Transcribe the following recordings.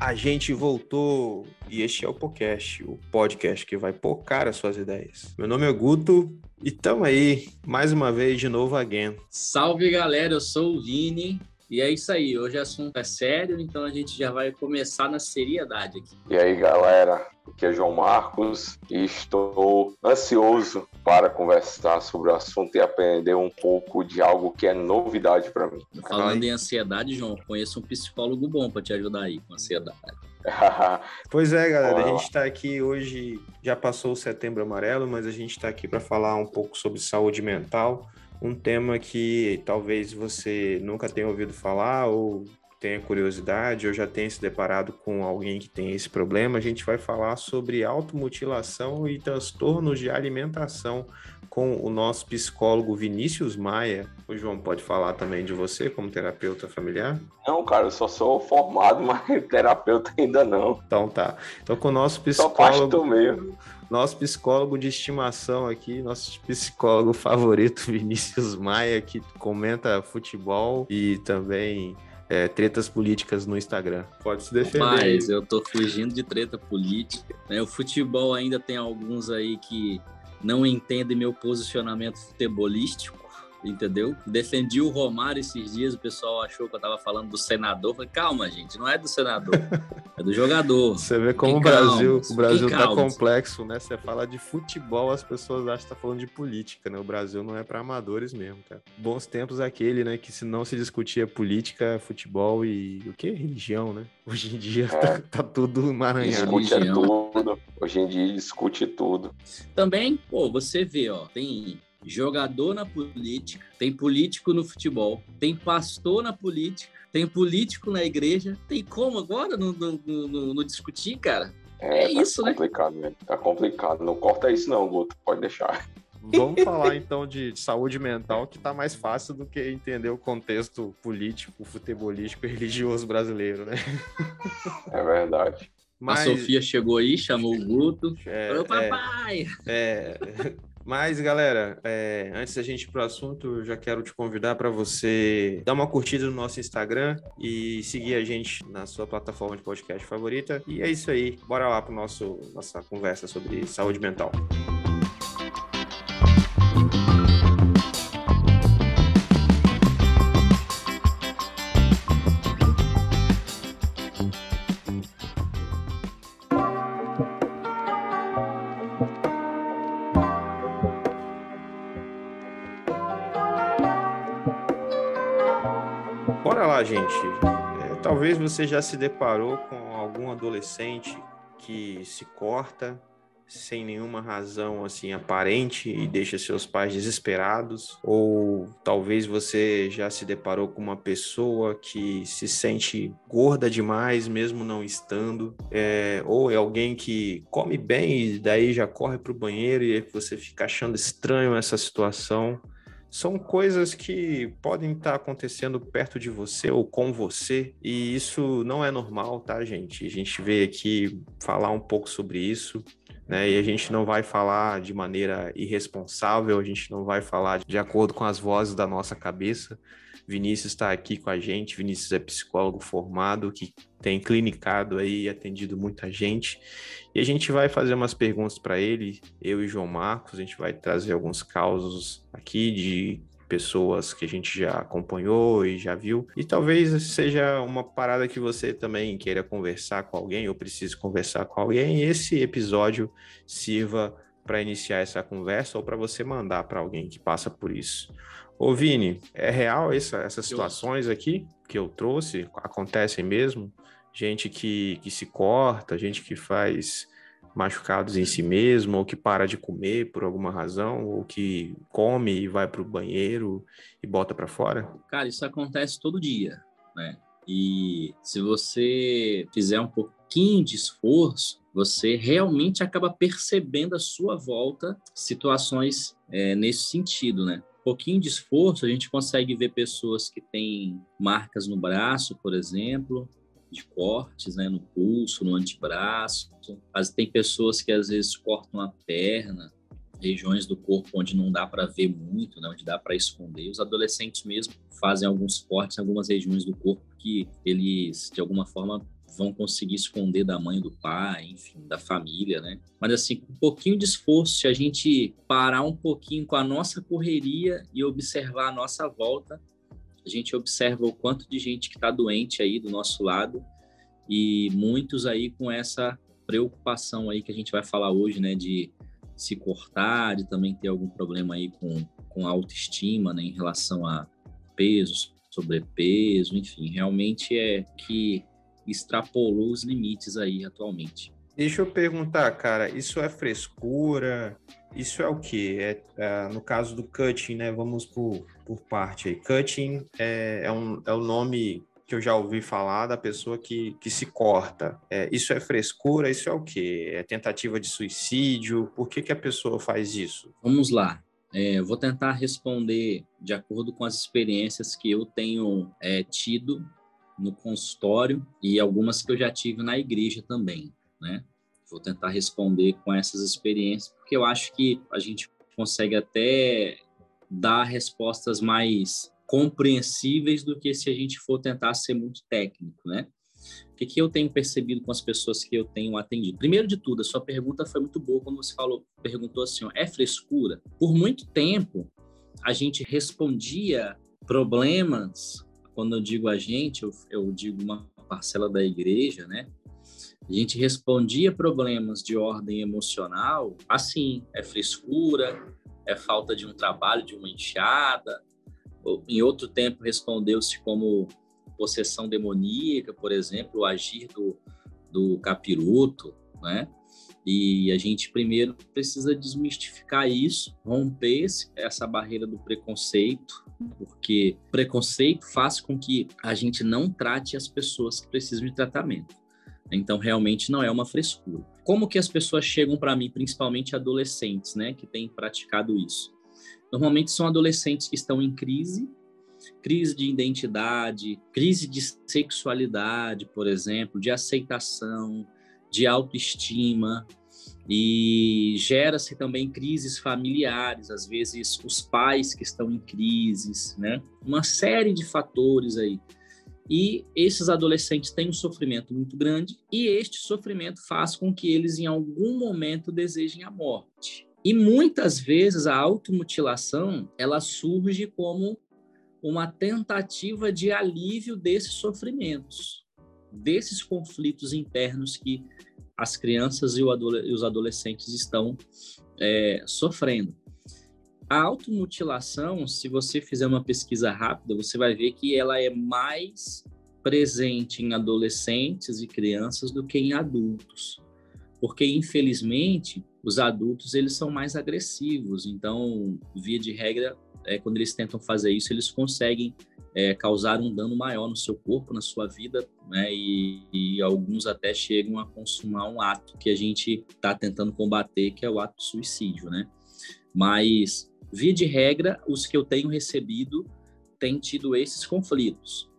a gente voltou. E este é o podcast, o podcast que vai pocar as suas ideias. Meu nome é Guto e tamo aí, mais uma vez, de novo again. Salve galera, eu sou o Vini. E é isso aí, hoje o assunto é sério, então a gente já vai começar na seriedade aqui. E aí, galera, aqui é João Marcos e estou ansioso para conversar sobre o assunto e aprender um pouco de algo que é novidade para mim. Falando em ansiedade, João, conheço um psicólogo bom para te ajudar aí com ansiedade. pois é, galera, a gente está aqui hoje, já passou o setembro amarelo, mas a gente está aqui para falar um pouco sobre saúde mental um tema que talvez você nunca tenha ouvido falar ou tenha curiosidade ou já tenha se deparado com alguém que tem esse problema, a gente vai falar sobre automutilação e transtornos de alimentação com o nosso psicólogo Vinícius Maia. O João pode falar também de você como terapeuta familiar? Não, cara, eu só sou formado, mas terapeuta ainda não. Então tá. Então com o nosso psicólogo... Só mesmo nosso psicólogo de estimação aqui, nosso psicólogo favorito, Vinícius Maia, que comenta futebol e também é, tretas políticas no Instagram. Pode se defender. Mas eu tô fugindo de treta política. Né? O futebol ainda tem alguns aí que não entendem meu posicionamento futebolístico entendeu? Defendi o Romário esses dias, o pessoal achou que eu tava falando do senador. Falei, calma, gente, não é do senador, é do jogador. Você vê como o Brasil, o Brasil tá complexo, né? Você fala de futebol, as pessoas acham que tá falando de política, né? O Brasil não é para amadores mesmo, cara. Bons tempos aquele, né? Que se não se discutia política, futebol e o que? Religião, né? Hoje em dia é. tá, tá, tudo emaranhado. Discute é tudo. Hoje em dia discute tudo. Também, pô, você vê, ó, tem jogador na política, tem político no futebol, tem pastor na política, tem político na igreja. Tem como agora não, não, discutir, cara? É, é tá isso, né? complicado, né? Tá complicado. Não corta isso não, Guto. Pode deixar. Vamos falar então de saúde mental, que tá mais fácil do que entender o contexto político, futebolístico e religioso brasileiro, né? É verdade. Mas... A Sofia chegou aí, chamou o Guto. É, Falou, papai! É, é, mas, galera, é, antes da gente ir para o assunto, eu já quero te convidar para você dar uma curtida no nosso Instagram e seguir a gente na sua plataforma de podcast favorita. E é isso aí. Bora lá para nossa conversa sobre saúde mental. Gente, é, talvez você já se deparou com algum adolescente que se corta sem nenhuma razão assim aparente e deixa seus pais desesperados, ou talvez você já se deparou com uma pessoa que se sente gorda demais mesmo não estando, é, ou é alguém que come bem e daí já corre para o banheiro e você fica achando estranho essa situação são coisas que podem estar acontecendo perto de você ou com você, e isso não é normal, tá, gente? A gente veio aqui falar um pouco sobre isso, né? E a gente não vai falar de maneira irresponsável, a gente não vai falar de acordo com as vozes da nossa cabeça. Vinícius está aqui com a gente, Vinícius é psicólogo formado que tem clinicado aí, atendido muita gente. E a gente vai fazer umas perguntas para ele, eu e João Marcos, a gente vai trazer alguns causos aqui de pessoas que a gente já acompanhou e já viu. E talvez seja uma parada que você também queira conversar com alguém ou precise conversar com alguém. E esse episódio sirva para iniciar essa conversa ou para você mandar para alguém que passa por isso. Ô Vini, é real essa, essas situações aqui que eu trouxe? Acontecem mesmo? Gente que, que se corta, gente que faz machucados em si mesmo, ou que para de comer por alguma razão, ou que come e vai para o banheiro e bota para fora? Cara, isso acontece todo dia, né? E se você fizer um pouquinho de esforço, você realmente acaba percebendo à sua volta situações é, nesse sentido, né? Pouquinho de esforço, a gente consegue ver pessoas que têm marcas no braço, por exemplo, de cortes, né, no pulso, no antebraço. Mas tem pessoas que às vezes cortam a perna, regiões do corpo onde não dá para ver muito, né, onde dá para esconder. Os adolescentes mesmo fazem alguns cortes em algumas regiões do corpo que eles, de alguma forma, vão conseguir esconder da mãe, do pai, enfim, da família, né? Mas assim, com um pouquinho de esforço, se a gente parar um pouquinho com a nossa correria e observar a nossa volta, a gente observa o quanto de gente que está doente aí do nosso lado e muitos aí com essa preocupação aí que a gente vai falar hoje, né, de se cortar, de também ter algum problema aí com, com autoestima, né, em relação a peso, sobrepeso, enfim, realmente é que extrapolou os limites aí atualmente. Deixa eu perguntar, cara, isso é frescura? Isso é o quê? É, é, no caso do cutting, né? Vamos por, por parte aí. Cutting é, é, um, é o nome que eu já ouvi falar da pessoa que, que se corta. É, isso é frescura? Isso é o quê? É tentativa de suicídio? Por que, que a pessoa faz isso? Vamos lá. É, vou tentar responder de acordo com as experiências que eu tenho é, tido no consultório e algumas que eu já tive na igreja também, né? Vou tentar responder com essas experiências, porque eu acho que a gente consegue até dar respostas mais compreensíveis do que se a gente for tentar ser muito técnico, né? O que, que eu tenho percebido com as pessoas que eu tenho atendido? Primeiro de tudo, a sua pergunta foi muito boa quando você falou, perguntou assim, ó, é frescura? Por muito tempo, a gente respondia problemas quando eu digo a gente, eu, eu digo uma parcela da igreja, né? A gente respondia problemas de ordem emocional assim, é frescura, é falta de um trabalho, de uma enxada. Em outro tempo respondeu-se como possessão demoníaca, por exemplo, o agir do, do capiroto, né? E a gente primeiro precisa desmistificar isso, romper essa barreira do preconceito, porque preconceito faz com que a gente não trate as pessoas que precisam de tratamento. Então, realmente não é uma frescura. Como que as pessoas chegam para mim, principalmente adolescentes, né, que têm praticado isso? Normalmente são adolescentes que estão em crise, crise de identidade, crise de sexualidade, por exemplo, de aceitação, de autoestima, e gera-se também crises familiares, às vezes os pais que estão em crises, né? Uma série de fatores aí. E esses adolescentes têm um sofrimento muito grande e este sofrimento faz com que eles em algum momento desejem a morte. E muitas vezes a automutilação, ela surge como uma tentativa de alívio desses sofrimentos, desses conflitos internos que as crianças e, os adolescentes estão é, sofrendo. A automutilação, se você fizer uma pesquisa rápida, você vai ver que ela é mais presente em adolescentes e crianças do que em adultos. Porque, infelizmente, os adultos eles são mais agressivos. Então, via de regra, é, quando eles tentam fazer isso, eles conseguem é, causar um dano maior no seu corpo, na sua vida, né? E, e alguns até chegam a consumar um ato que a gente está tentando combater, que é o ato de suicídio, né? Mas, via de regra, os que eu tenho recebido têm tido esses conflitos.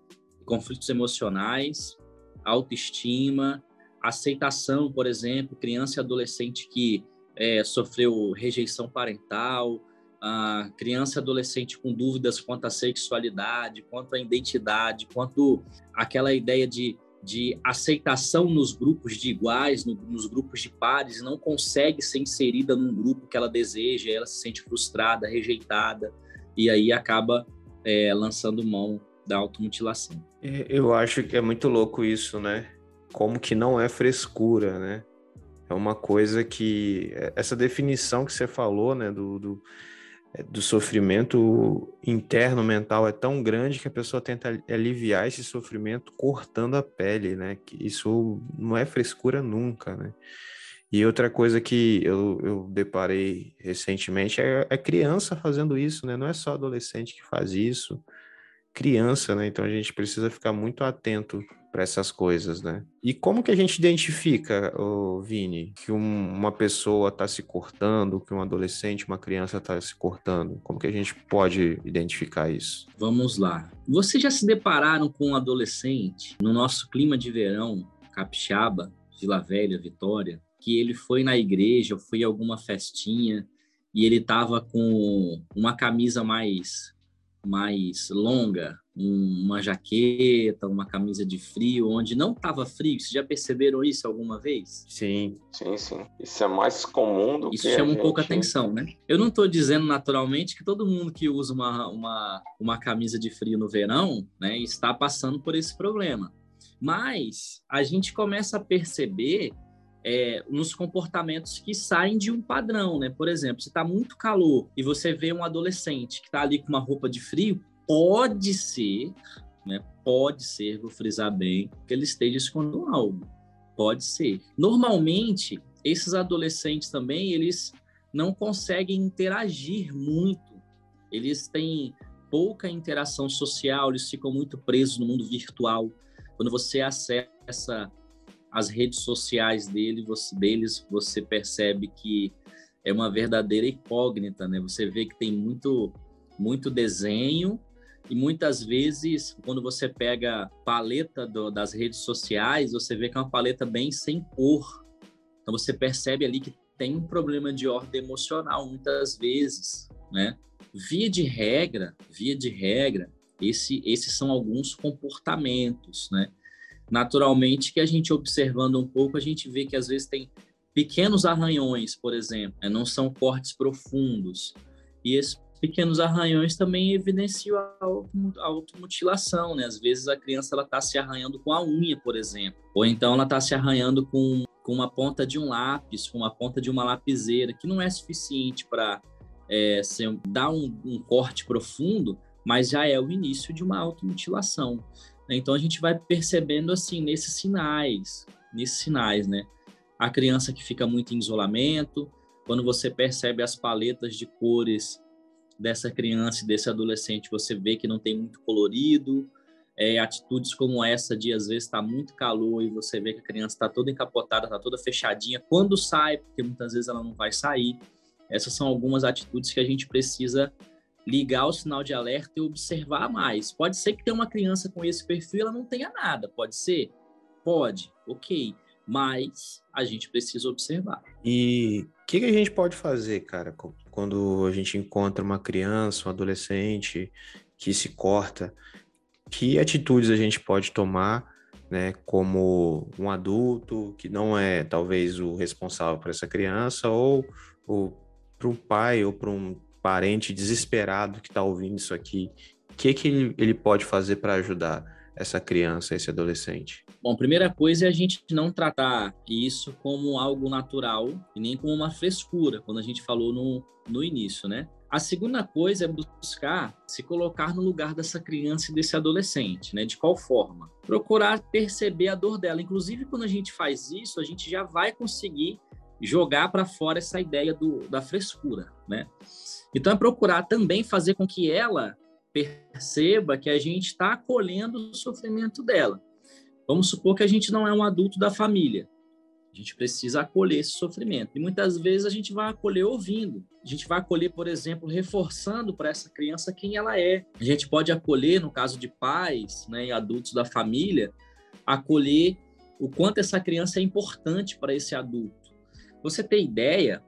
Conflitos emocionais, autoestima, aceitação, por exemplo, criança e adolescente que é, sofreu rejeição parental, a criança adolescente com dúvidas quanto à sexualidade, quanto à identidade, quanto àquela ideia de, de aceitação nos grupos de iguais, no, nos grupos de pares, não consegue ser inserida num grupo que ela deseja, ela se sente frustrada, rejeitada, e aí acaba é, lançando mão da automutilação. É, eu acho que é muito louco isso, né? Como que não é frescura, né? É uma coisa que é, essa definição que você falou, né, do, do do sofrimento interno mental é tão grande que a pessoa tenta aliviar esse sofrimento cortando a pele, né? Que isso não é frescura nunca, né? E outra coisa que eu, eu deparei recentemente é, é criança fazendo isso, né? Não é só adolescente que faz isso. criança, né? Então a gente precisa ficar muito atento para essas coisas, né? E como que a gente identifica, oh, Vini, que um, uma pessoa está se cortando, que um adolescente, uma criança está se cortando? Como que a gente pode identificar isso? Vamos lá. Vocês já se depararam com um adolescente no nosso clima de verão, capixaba, Vila Velha, Vitória, que ele foi na igreja, foi em alguma festinha e ele estava com uma camisa mais mais longa, um, uma jaqueta, uma camisa de frio, onde não estava frio. Vocês já perceberam isso alguma vez? Sim. Sim, sim. Isso é mais comum do isso que. Isso chama um pouco atenção, né? Eu não estou dizendo naturalmente que todo mundo que usa uma, uma, uma camisa de frio no verão né, está passando por esse problema. Mas a gente começa a perceber é, nos comportamentos que saem de um padrão, né? Por exemplo, se está muito calor e você vê um adolescente que está ali com uma roupa de frio, pode ser, né? Pode ser, vou frisar bem, que ele esteja escondendo algo. Pode ser. Normalmente, esses adolescentes também, eles não conseguem interagir muito. Eles têm pouca interação social, eles ficam muito presos no mundo virtual. Quando você acessa as redes sociais dele, você, deles, você percebe que é uma verdadeira incógnita, né? Você vê que tem muito, muito desenho e muitas vezes, quando você pega a paleta do, das redes sociais, você vê que é uma paleta bem sem cor. Então você percebe ali que tem um problema de ordem emocional muitas vezes, né? Via de regra, via de regra, esse, esses são alguns comportamentos, né? Naturalmente que a gente observando um pouco, a gente vê que às vezes tem pequenos arranhões, por exemplo, né? não são cortes profundos. E esses pequenos arranhões também evidenciam a automutilação, né? Às vezes a criança ela está se arranhando com a unha, por exemplo, ou então ela está se arranhando com, com uma ponta de um lápis, com uma ponta de uma lapiseira, que não é suficiente para é, dar um, um corte profundo, mas já é o início de uma automutilação. Né? Então a gente vai percebendo assim nesses sinais, nesses sinais, né? A criança que fica muito em isolamento, quando você percebe as paletas de cores dessa criança e desse adolescente, você vê que não tem muito colorido, é, atitudes como essa de às vezes está muito calor e você vê que a criança está toda encapotada, está toda fechadinha. Quando sai, porque muitas vezes ela não vai sair. Essas são algumas atitudes que a gente precisa ligar o sinal de alerta e observar mais. Pode ser que tenha uma criança com esse perfil ela não tenha nada, pode ser? Pode, ok. Mas a gente precisa observar. E o que, que, a gente pode fazer, cara, quando a gente encontra uma criança, um adolescente que se corta? Que atitudes a gente pode tomar, né, como um adulto que não é talvez o responsável por essa criança, ou, ou para um pai ou para um parente desesperado que está ouvindo isso aqui, o que, que ele, ele pode fazer para ajudar essa criança, esse adolescente? Bom, primeira coisa é a gente não tratar isso como algo natural e nem como uma frescura, quando a gente falou no, no início, né? A segunda coisa é buscar se colocar no lugar dessa criança e desse adolescente, né? De qual forma? Procurar perceber a dor dela. Inclusive, quando a gente faz isso, a gente já vai conseguir jogar para fora essa ideia do, da frescura, né? Então é procurar também fazer com que ela perceba que a gente está acolhendo o sofrimento dela. Vamos supor que a gente não é um adulto da família. A gente precisa acolher esse sofrimento. E muitas vezes a gente vai acolher ouvindo. A gente vai acolher, por exemplo, reforçando para essa criança quem ela é. A gente pode acolher, no caso de pais né, e adultos da família, acolher o quanto essa criança é importante para esse adulto você ter ideia,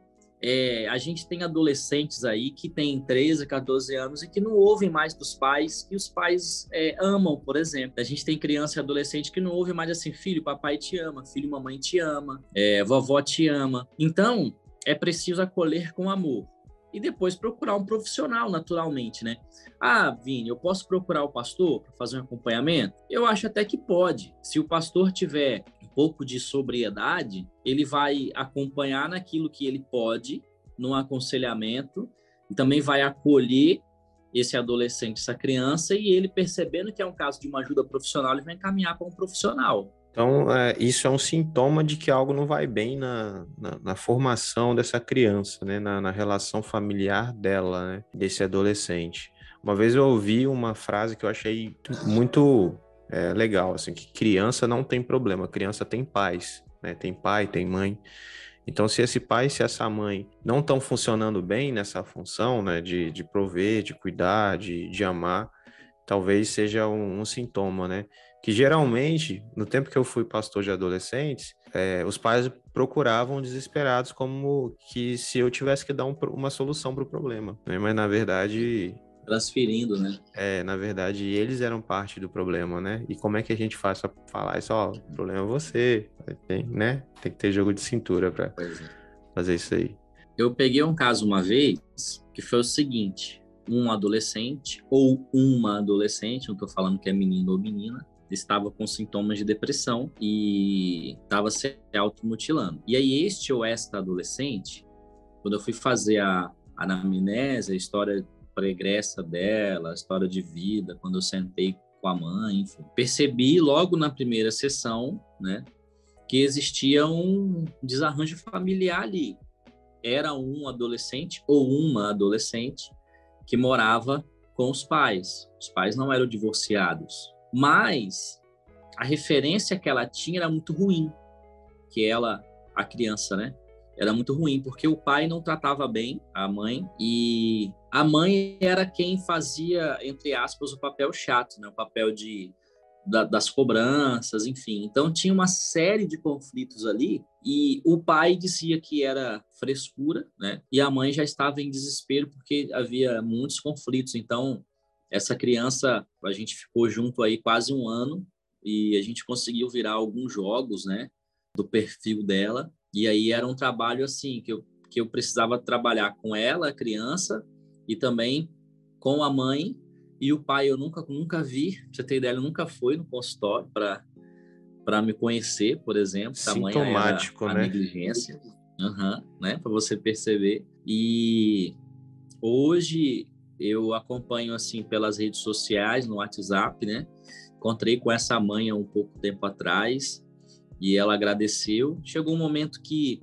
é, a gente tem adolescentes aí que têm 13, 14 anos e que não ouvem mais dos pais que os pais é, amam, por exemplo. A gente tem criança e adolescente que não ouve mais assim, filho, papai te ama, filho, mamãe te ama, é, vovó te ama. Então, é preciso acolher com amor. E depois procurar um profissional, naturalmente, né? Ah, Vini, eu posso procurar o pastor para fazer um acompanhamento? Eu acho até que pode. Se o pastor tiver pouco de sobriedade, ele vai acompanhar naquilo que ele pode, no aconselhamento, e também vai acolher esse adolescente, essa criança, e ele percebendo que é um caso de uma ajuda profissional, ele vai encaminhar para um profissional. Então, é, isso é um sintoma de que algo não vai bem na, na, na formação dessa criança, né? na, na relação familiar dela, né? desse adolescente. Uma vez eu ouvi uma frase que eu achei muito é, legal, assim, que criança não tem problema, criança tem pais, né? Tem pai, tem mãe. Então, se esse pai, se essa mãe não estão funcionando bem nessa função, né, de, de prover, de cuidar, de, de amar, talvez seja um, um, sintoma, né? Que geralmente, no tempo que eu fui pastor de adolescentes, é, os pais procuravam desesperados como que se eu tivesse que dar um, uma solução para o problema, né? Mas na verdade transferindo, né? É, na verdade, eles eram parte do problema, né? E como é que a gente faz para falar isso? Ó, o problema é você, tem, né? Tem que ter jogo de cintura para é. fazer isso aí. Eu peguei um caso uma vez que foi o seguinte: um adolescente ou uma adolescente, não estou falando que é menino ou menina, estava com sintomas de depressão e estava se automutilando. E aí este ou esta adolescente, quando eu fui fazer a anamnese, a história pregressa dela, a história de vida, quando eu sentei com a mãe, enfim. Percebi logo na primeira sessão, né, que existia um desarranjo familiar ali. Era um adolescente ou uma adolescente que morava com os pais. Os pais não eram divorciados, mas a referência que ela tinha era muito ruim, que ela, a criança, né, era muito ruim, porque o pai não tratava bem a mãe e a mãe era quem fazia, entre aspas, o papel chato, né? o papel de, da, das cobranças, enfim. Então tinha uma série de conflitos ali e o pai dizia que era frescura, né? E a mãe já estava em desespero porque havia muitos conflitos. Então essa criança, a gente ficou junto aí quase um ano e a gente conseguiu virar alguns jogos, né? Do perfil dela e aí era um trabalho assim que eu, que eu precisava trabalhar com ela, a criança, e também com a mãe e o pai eu nunca nunca vi. Pra você ter ideia, ele nunca foi no consultório para para me conhecer, por exemplo. Sintomático, a né? negligência, uhum, né? Para você perceber. E hoje eu acompanho assim pelas redes sociais, no WhatsApp, né? Encontrei com essa mãe há um pouco tempo atrás e ela agradeceu. Chegou um momento que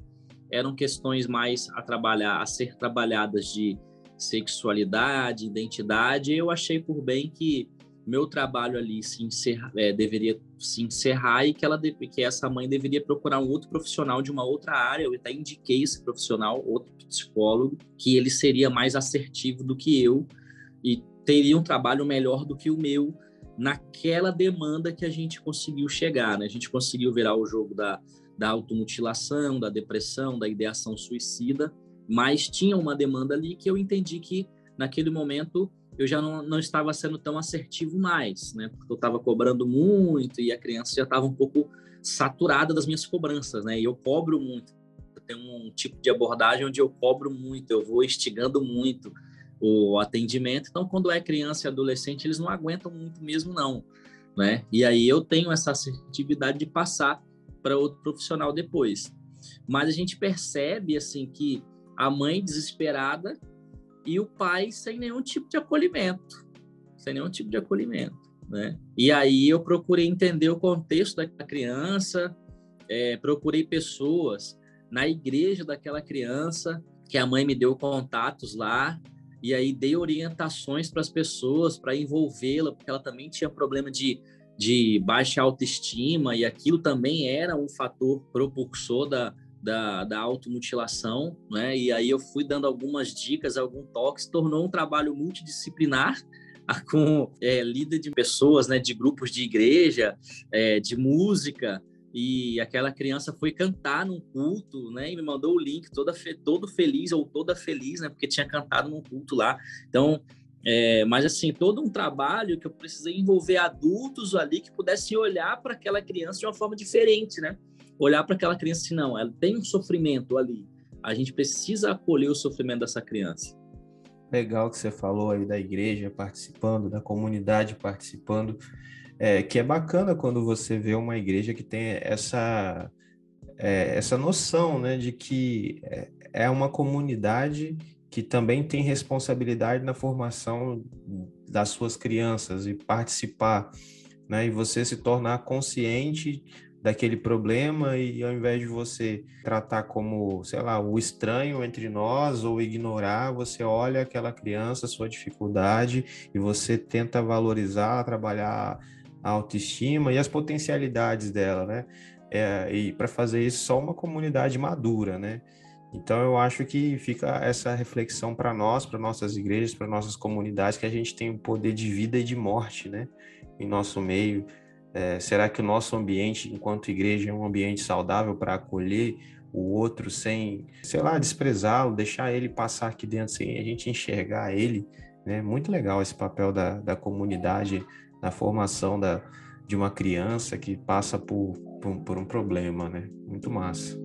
eram questões mais a trabalhar, a ser trabalhadas de sexualidade, identidade. Eu achei por bem que meu trabalho ali se encerra, é, deveria se encerrar e que ela que essa mãe deveria procurar um outro profissional de uma outra área. Eu até indiquei esse profissional, outro psicólogo, que ele seria mais assertivo do que eu e teria um trabalho melhor do que o meu naquela demanda que a gente conseguiu chegar, né? A gente conseguiu virar o jogo da, da automutilação, da depressão, da ideação suicida, mas tinha uma demanda ali que eu entendi que naquele momento eu já não, não estava sendo tão assertivo mais, né? Porque eu estava cobrando muito e a criança já estava um pouco saturada das minhas cobranças, né? E eu cobro muito. Eu tenho um tipo de abordagem onde eu cobro muito, eu vou instigando muito, o atendimento. Então, quando é criança e adolescente, eles não aguentam muito mesmo, não. Né? E aí eu tenho essa assertividade de passar para outro profissional depois. Mas a gente percebe assim que a mãe desesperada e o pai sem nenhum tipo de acolhimento, sem nenhum tipo de acolhimento, né? E aí eu procurei entender o contexto da criança, é, procurei pessoas na igreja daquela criança que a mãe me deu contatos lá e aí dei orientações para as pessoas para envolvê-la, porque ela também tinha problema de, de baixa autoestima e aquilo também era um fator propulsor da, da, da automutilação, né? E aí eu fui dando algumas dicas, algum toques, tornou um trabalho multidisciplinar com é, líder de pessoas, né, de grupos de igreja, é, de música, e aquela criança foi cantar num culto, né? E me mandou o link toda fe todo feliz ou toda feliz, né? Porque tinha cantado num culto lá. Então, é, mas assim, todo um trabalho que eu precisei envolver adultos ali que pudessem olhar para aquela criança de uma forma diferente, né? Olhar para aquela criança assim, não, ela tem um sofrimento ali. A gente precisa acolher o sofrimento dessa criança. Legal que você falou aí da igreja participando, da comunidade participando. É, que é bacana quando você vê uma igreja que tem essa, é, essa noção né, de que é, é uma comunidade que também tem responsabilidade na formação das suas crianças e participar, né, e você se tornar consciente daquele problema e ao invés de você tratar como, sei lá, o estranho entre nós ou ignorar, você olha aquela criança, sua dificuldade e você tenta valorizar, trabalhar a autoestima e as potencialidades dela, né? É, e para fazer isso só uma comunidade madura, né? Então eu acho que fica essa reflexão para nós, para nossas igrejas, para nossas comunidades, que a gente tem o poder de vida e de morte, né? Em nosso meio. É, será que o nosso ambiente, enquanto igreja, é um ambiente saudável para acolher o outro sem, sei lá, desprezá-lo, deixar ele passar aqui dentro sem a gente enxergar ele? Né? Muito legal esse papel da, da comunidade na formação da, de uma criança que passa por, por, por um problema, né? Muito massa.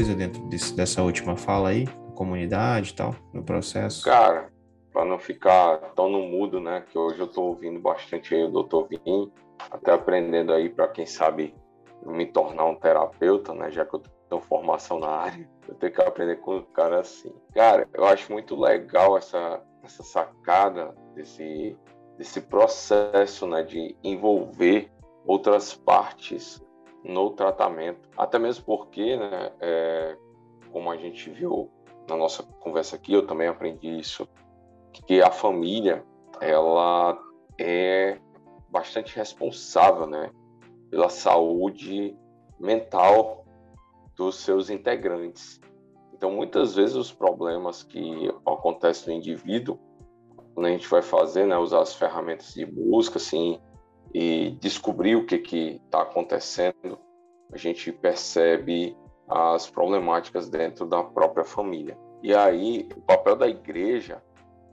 Coisa dentro desse, dessa última fala aí, comunidade e tal, no processo? Cara, para não ficar tão no mudo, né? Que hoje eu estou ouvindo bastante aí o Dr. Vim, até aprendendo aí para quem sabe me tornar um terapeuta, né? Já que eu tenho formação na área, eu tenho que aprender com o cara assim. Cara, eu acho muito legal essa essa sacada desse desse processo, né? De envolver outras partes no tratamento. Até mesmo porque, né, é, como a gente viu na nossa conversa aqui, eu também aprendi isso, que a família ela é bastante responsável, né, pela saúde mental dos seus integrantes. Então, muitas vezes os problemas que acontecem no indivíduo, quando a gente vai fazer, né, usar as ferramentas de busca, assim, e descobrir o que está acontecendo, a gente percebe as problemáticas dentro da própria família. E aí, o papel da igreja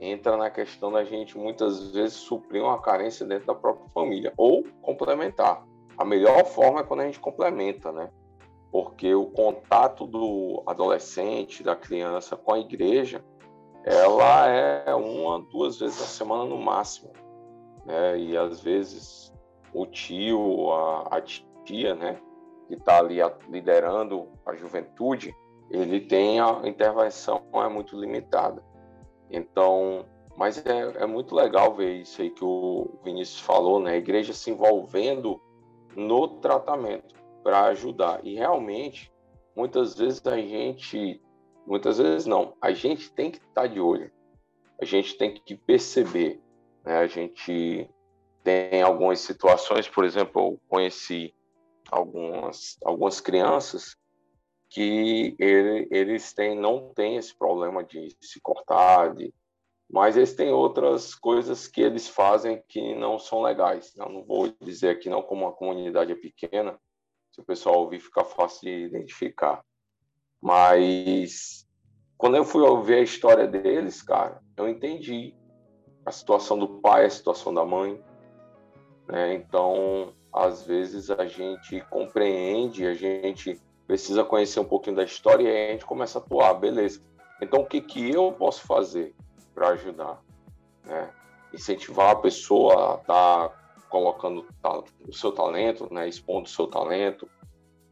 entra na questão da gente muitas vezes suprir uma carência dentro da própria família ou complementar. A melhor forma é quando a gente complementa, né? Porque o contato do adolescente, da criança com a igreja, ela é uma, duas vezes na semana no máximo. Né? E às vezes o tio, a, a tia, né, que está ali liderando a juventude, ele tem a intervenção é muito limitada. Então, mas é, é muito legal ver isso aí que o Vinícius falou, né? A igreja se envolvendo no tratamento para ajudar. E realmente, muitas vezes a gente, muitas vezes não, a gente tem que estar tá de olho. A gente tem que perceber, né? A gente tem algumas situações, por exemplo, eu conheci algumas, algumas crianças que ele, eles têm, não têm esse problema de se cortar, de, mas eles têm outras coisas que eles fazem que não são legais. Eu não vou dizer aqui não como a comunidade é pequena, se o pessoal ouvir fica fácil de identificar. Mas quando eu fui ouvir a história deles, cara, eu entendi a situação do pai, a situação da mãe, né? Então, às vezes a gente compreende, a gente precisa conhecer um pouquinho da história e a gente começa a atuar, beleza. Então, o que, que eu posso fazer para ajudar? Né? Incentivar a pessoa a estar tá colocando o seu talento, né? expondo o seu talento.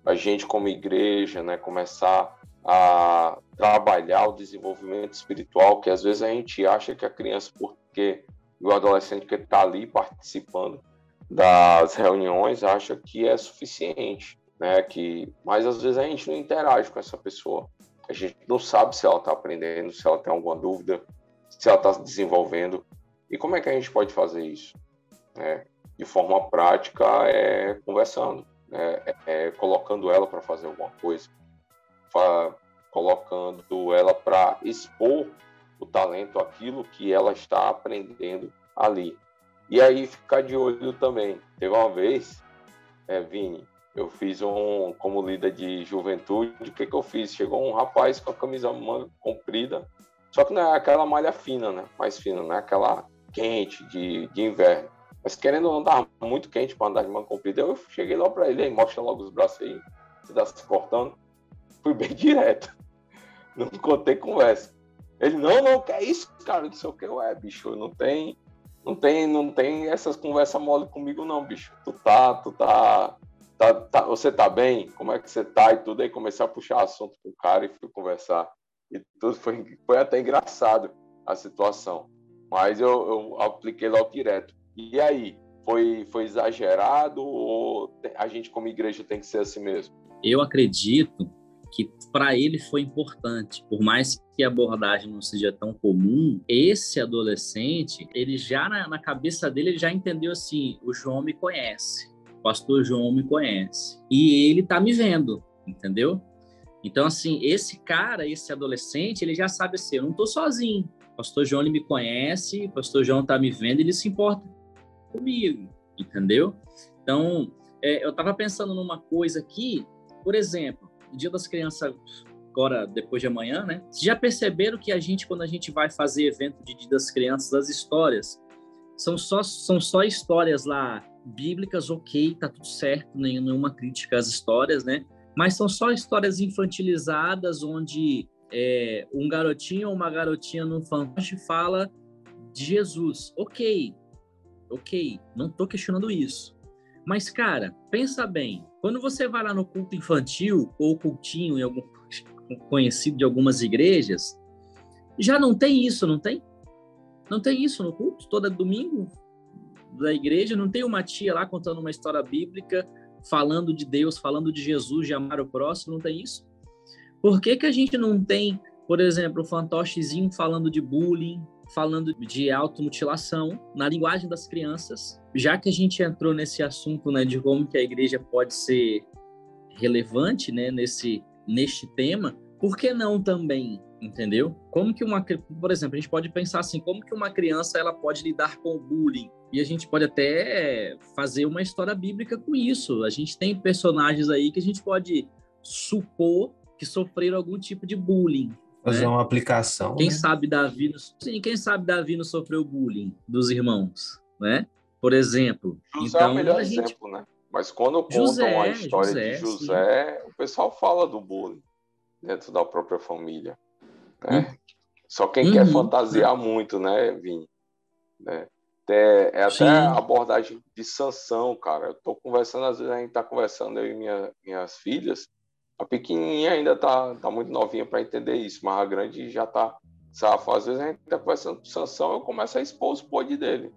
A gente, como igreja, né? começar a trabalhar o desenvolvimento espiritual, que às vezes a gente acha que a criança, porque o adolescente que está ali participando, das reuniões acha que é suficiente, né? Que, mas às vezes a gente não interage com essa pessoa. A gente não sabe se ela está aprendendo, se ela tem alguma dúvida, se ela está se desenvolvendo. E como é que a gente pode fazer isso? Né? De forma prática, é conversando, né? é, é colocando ela para fazer alguma coisa, colocando ela para expor o talento, aquilo que ela está aprendendo ali. E aí ficar de olho também. Teve uma vez, é, Vini, eu fiz um, como líder de juventude, o que, que eu fiz? Chegou um rapaz com a camisa manga comprida, só que não é aquela malha fina, né? Mais fina, não é aquela quente de, de inverno. Mas querendo andar muito quente para andar de manga comprida, eu cheguei lá para ele, aí, mostra logo os braços aí, você tá se cortando. Fui bem direto. Não contei conversa. Ele, não, não, que é isso, cara? Não sei o que, ué, bicho, não tem Não tem, não tem essas conversas mole comigo, não, bicho. Tu tá, tu tá, tá, tá, Você tá bem? Como é que você tá? E tudo aí comecei a puxar assunto com o cara e fui conversar. E tudo foi, foi até engraçado a situação. Mas eu, eu apliquei logo direto. E aí? Foi, foi exagerado ou a gente, como igreja, tem que ser assim mesmo? Eu acredito que para ele foi importante, por mais que a abordagem não seja tão comum, esse adolescente, ele já na, na cabeça dele, ele já entendeu assim: o João me conhece, o pastor João me conhece, e ele tá me vendo, entendeu? Então, assim, esse cara, esse adolescente, ele já sabe assim: eu não tô sozinho. O pastor João ele me conhece, o pastor João tá me vendo, ele se importa comigo, entendeu? Então, é, eu tava pensando numa coisa aqui, por exemplo, Dia das Crianças agora depois de amanhã, né? Já perceberam que a gente quando a gente vai fazer evento de Dia das Crianças, as histórias são só são só histórias lá bíblicas, OK, tá tudo certo, nenhuma crítica às histórias, né? Mas são só histórias infantilizadas onde é, um garotinho ou uma garotinha no fantoche fala de Jesus. OK. OK, não tô questionando isso. Mas cara, pensa bem, quando você vai lá no culto infantil ou cultinho em algum conhecido de algumas igrejas, já não tem isso, não tem? Não tem isso no culto todo domingo da igreja, não tem uma tia lá contando uma história bíblica, falando de Deus, falando de Jesus, de amar o próximo, não tem isso? Por que que a gente não tem, por exemplo, o fantochezinho falando de bullying, falando de automutilação na linguagem das crianças, já que a gente entrou nesse assunto, né, de como que a igreja pode ser relevante, né, nesse neste tema, por que não também, entendeu? Como que uma, por exemplo, a gente pode pensar assim, como que uma criança ela pode lidar com o bullying? E a gente pode até fazer uma história bíblica com isso. A gente tem personagens aí que a gente pode supor que sofreram algum tipo de bullying, Fazer né? uma aplicação. Quem né? sabe Davi, sim, quem sabe Davi não sofreu bullying dos irmãos, né? Por exemplo. José então, é o então, melhor gente... exemplo, né? Mas quando contam José, a história José, de José, sim. o pessoal fala do bullying dentro da própria família. Né? Hum. Só quem uhum. quer fantasiar muito, né, Vini? Né? É, é até a abordagem de sanção, cara. Eu tô conversando, às vezes a gente tá conversando, eu e minha, minhas filhas, a pequenininha ainda tá, tá muito novinha para entender isso, mas a grande já tá safo. Às vezes a gente tá conversando com Sansão, eu começo a expor os podres dele.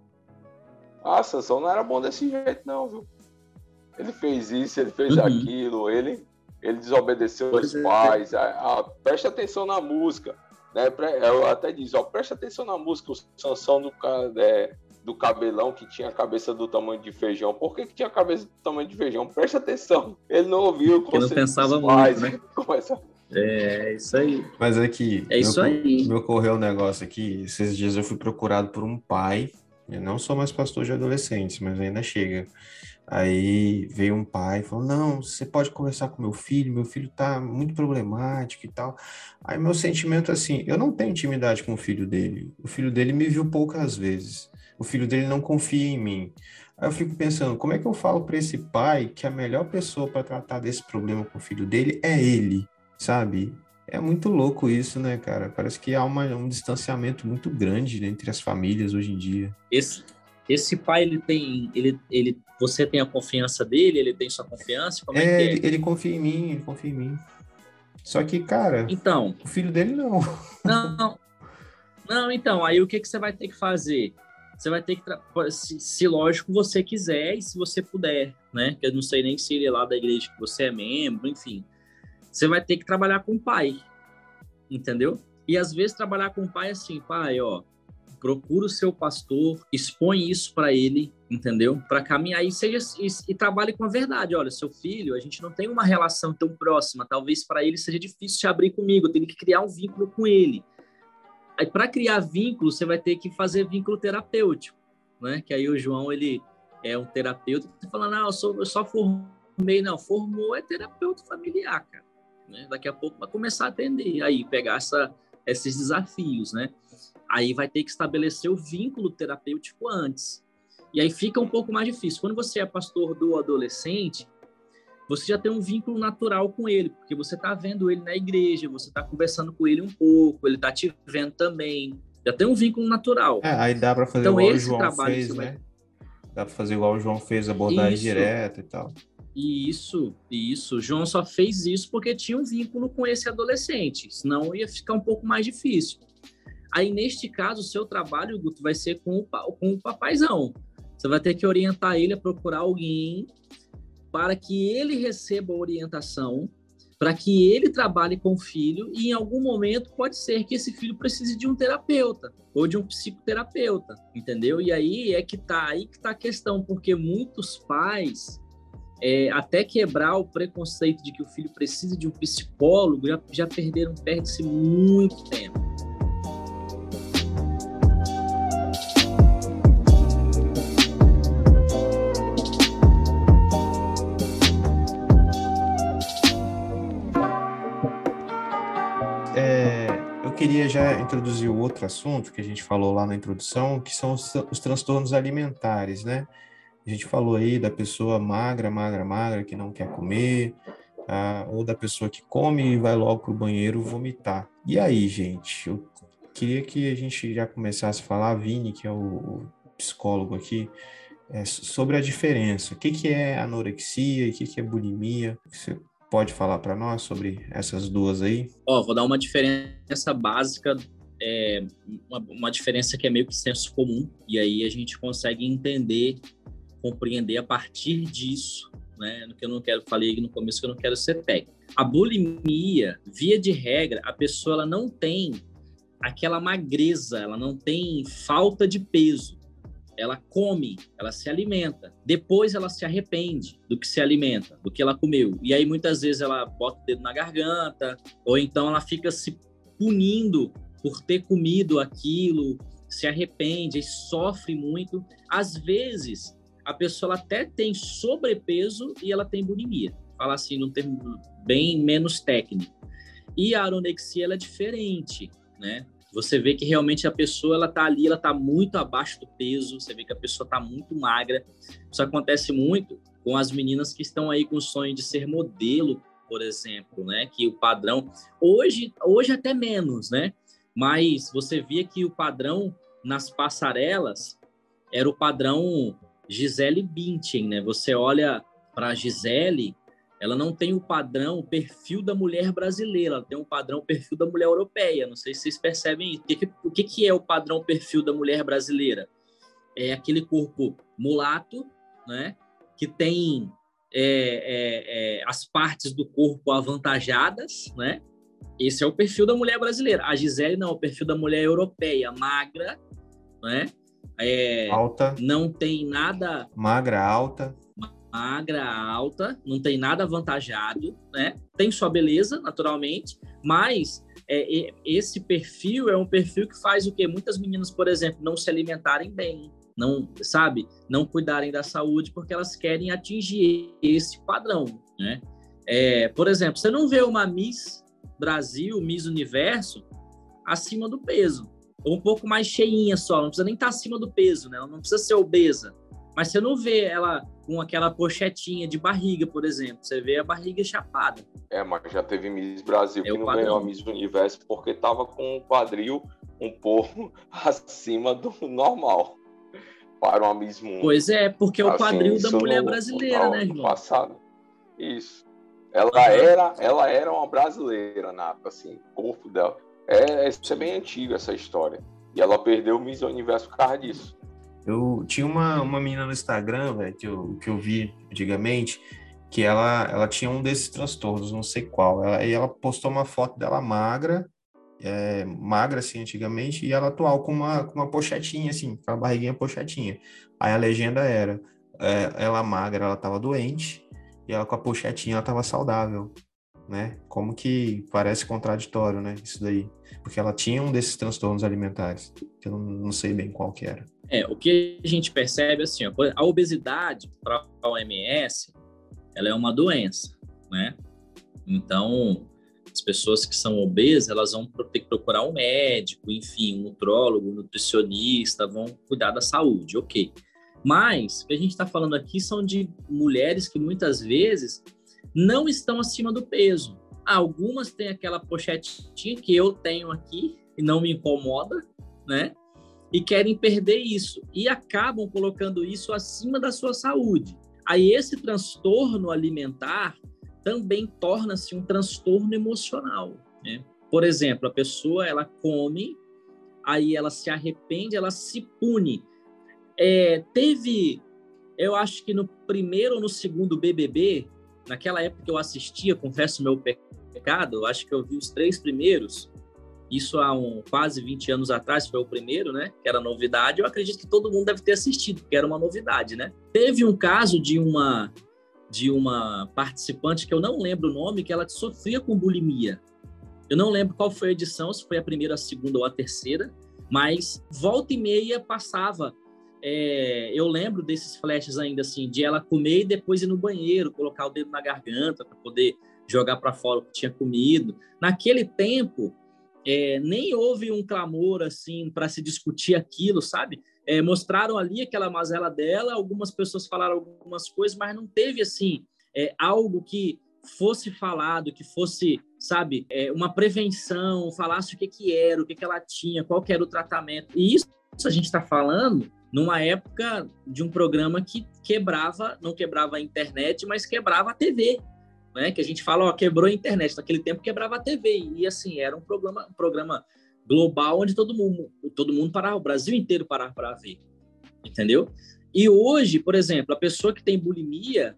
Ah, Sansão não era bom desse jeito, não, viu? Ele fez isso, ele fez uhum. aquilo, ele, ele desobedeceu pois os é. pais. Ah, ah, preste atenção na música. Né? Eu até diz, ó, preste atenção na música, o Sansão do, é, do cabelão que tinha a cabeça do tamanho de feijão. Por que, que tinha a cabeça do tamanho de feijão? Presta atenção. Ele não ouviu o não pensava muito, né? Começa... É, isso aí. Mas é que é isso aí. me ocorreu um negócio aqui. Esses dias eu fui procurado por um pai. Eu não sou mais pastor de adolescentes, mas ainda chega. Aí veio um pai e falou: Não, você pode conversar com meu filho, meu filho tá muito problemático e tal. Aí meu sentimento é assim: eu não tenho intimidade com o filho dele. O filho dele me viu poucas vezes o filho dele não confia em mim. Aí eu fico pensando, como é que eu falo para esse pai que a melhor pessoa para tratar desse problema com o filho dele é ele, sabe? É muito louco isso, né, cara? Parece que há uma, um distanciamento muito grande né, entre as famílias hoje em dia. Esse, esse pai, ele tem, ele, ele, você tem a confiança dele, ele tem sua confiança? Como é, é, que é? Ele, ele confia em mim, ele confia em mim. Só que, cara, então, o filho dele não. Não, não. Não, então, aí o que, que você vai ter que fazer? Você vai ter que, se, se, lógico você quiser e se você puder, né? Eu não sei nem se ele é lá da igreja que você é membro, enfim. Você vai ter que trabalhar com o pai, entendeu? E às vezes trabalhar com o pai é assim, pai, ó, procura o seu pastor, expõe isso para ele, entendeu? Para caminhar e seja e, e, trabalhe com a verdade. Olha, seu filho, a gente não tem uma relação tão próxima, talvez para ele seja difícil te abrir comigo, eu tenho que criar um vínculo com ele para criar vínculo, você vai ter que fazer vínculo terapêutico, né? Que aí o João, ele é um terapeuta, tá falando, ah, eu, sou, eu só formei, não, formou é terapeuta familiar, cara. Né? Daqui a pouco vai começar a atender, aí pegar essa, esses desafios, né? Aí vai ter que estabelecer o vínculo terapêutico antes. E aí fica um pouco mais difícil. Quando você é pastor do adolescente, você já tem um vínculo natural com ele, porque você está vendo ele na igreja, você está conversando com ele um pouco, ele está te vendo também, Já tem um vínculo natural. É, aí dá para fazer então, igual o João fez, né? Dá para fazer igual o João fez, abordagem isso, direta e tal. Isso, isso. O João só fez isso porque tinha um vínculo com esse adolescente, senão ia ficar um pouco mais difícil. Aí, neste caso, o seu trabalho, Guto, vai ser com o, com o papaizão. Você vai ter que orientar ele a procurar alguém para que ele receba orientação, para que ele trabalhe com o filho e em algum momento pode ser que esse filho precise de um terapeuta ou de um psicoterapeuta, entendeu? E aí é que tá aí que tá a questão, porque muitos pais é, até quebrar o preconceito de que o filho precisa de um psicólogo já, já perderam perde-se muito tempo. Queria já introduzir outro assunto que a gente falou lá na introdução, que são os, os transtornos alimentares, né? A gente falou aí da pessoa magra, magra, magra, que não quer comer, ah, ou da pessoa que come e vai logo para o banheiro vomitar. E aí, gente, eu queria que a gente já começasse a falar, Vini, que é o psicólogo aqui, é, sobre a diferença. O que, que é anorexia e o que, que é bulimia? Você pode falar para nós sobre essas duas aí? Ó, vou dar uma diferença básica, é, uma, uma, diferença que é meio que senso comum, e aí a gente consegue entender, compreender a partir disso, né? No que eu não quero, falei no começo que eu não quero ser técnico. A bulimia, via de regra, a pessoa ela não tem aquela magreza, ela não tem falta de peso ela come, ela se alimenta. Depois ela se arrepende do que se alimenta, do que ela comeu. E aí muitas vezes ela bota o dedo na garganta, ou então ela fica se punindo por ter comido aquilo, se arrepende e sofre muito. Às vezes a pessoa até tem sobrepeso e ela tem bulimia. Fala assim num termo bem menos técnico. E a anorexia ela é diferente, né? Você vê que realmente a pessoa ela tá ali, ela tá muito abaixo do peso, você vê que a pessoa tá muito magra. Isso acontece muito com as meninas que estão aí com o sonho de ser modelo, por exemplo, né? Que o padrão hoje, hoje até menos, né? Mas você via que o padrão nas passarelas era o padrão Gisele Bündchen, né? Você olha para Gisele, ela não tem o padrão, o perfil da mulher brasileira, ela tem um padrão, o perfil da mulher europeia. Não sei se vocês percebem isso. O que, o que é o padrão, perfil da mulher brasileira? É aquele corpo mulato, né? Que tem é, é, é, as partes do corpo avantajadas, né? Esse é o perfil da mulher brasileira. A Gisele não, é o perfil da mulher europeia, magra, né? É, alta. Não tem nada. Magra, alta magra, alta, não tem nada avantajado, né? Tem sua beleza, naturalmente, mas é, esse perfil é um perfil que faz o que muitas meninas, por exemplo, não se alimentarem bem, não, sabe, não cuidarem da saúde porque elas querem atingir esse padrão, né? É, por exemplo, você não vê uma Miss Brasil, Miss Universo acima do peso, ou um pouco mais cheinha só, não precisa nem estar acima do peso, né? Ela não precisa ser obesa, mas você não vê ela com aquela pochetinha de barriga, por exemplo. Você vê a barriga chapada. É, mas já teve Miss Brasil é que não padrão. ganhou a Miss Universo porque tava com o quadril um pouco acima do normal para uma Miss Mundo. Pois é, porque é o assim, quadril da mulher no, brasileira, no, né, João? passado. Isso. Ela uhum. era, ela era uma brasileira, Nata, assim, o corpo dela. É, isso é bem antigo, essa história. E ela perdeu o Miss Universo por causa disso. Eu tinha uma, uma menina no Instagram, velho, que eu, que eu vi antigamente, que ela, ela tinha um desses transtornos, não sei qual. Ela, e ela postou uma foto dela magra, é, magra assim antigamente, e ela atual com uma, com uma pochetinha, assim, com a barriguinha pochetinha. Aí a legenda era: é, ela magra, ela tava doente, e ela com a pochetinha, ela tava saudável. Né? Como que parece contraditório, né? Isso daí. Porque ela tinha um desses transtornos alimentares, que eu não, não sei bem qual que era. É, o que a gente percebe assim, ó, a obesidade para a OMS, ela é uma doença, né? Então, as pessoas que são obesas, elas vão ter que procurar um médico, enfim, um nutrólogo, um nutricionista, vão cuidar da saúde, ok. Mas, o que a gente está falando aqui são de mulheres que muitas vezes não estão acima do peso. Algumas têm aquela pochetinha que eu tenho aqui e não me incomoda, né? E querem perder isso e acabam colocando isso acima da sua saúde. Aí esse transtorno alimentar também torna-se um transtorno emocional, né? Por exemplo, a pessoa ela come, aí ela se arrepende, ela se pune. É, teve, eu acho que no primeiro ou no segundo BBB, naquela época que eu assistia, confesso meu pecado, acho que eu vi os três primeiros, isso há um, quase 20 anos atrás, foi o primeiro, né? Que era novidade. Eu acredito que todo mundo deve ter assistido, porque era uma novidade, né? Teve um caso de uma de uma participante que eu não lembro o nome, que ela sofria com bulimia. Eu não lembro qual foi a edição, se foi a primeira, a segunda ou a terceira, mas volta e meia passava. É, eu lembro desses flashes ainda assim, de ela comer e depois ir no banheiro, colocar o dedo na garganta para poder jogar para fora o que tinha comido. Naquele tempo, é, nem houve um clamor assim para se discutir aquilo, sabe? É, mostraram ali aquela mazela dela, algumas pessoas falaram algumas coisas, mas não teve assim é, algo que fosse falado, que fosse, sabe, é, uma prevenção, falasse o que que era, o que que ela tinha, qual que era o tratamento. E isso a gente está falando numa época de um programa que quebrava, não quebrava a internet, mas quebrava a TV, né? Que a gente fala, ó, quebrou a internet. Naquele tempo quebrava a TV e assim era um programa, um programa global onde todo mundo, todo mundo parava, o Brasil inteiro parava para ver, entendeu? E hoje, por exemplo, a pessoa que tem bulimia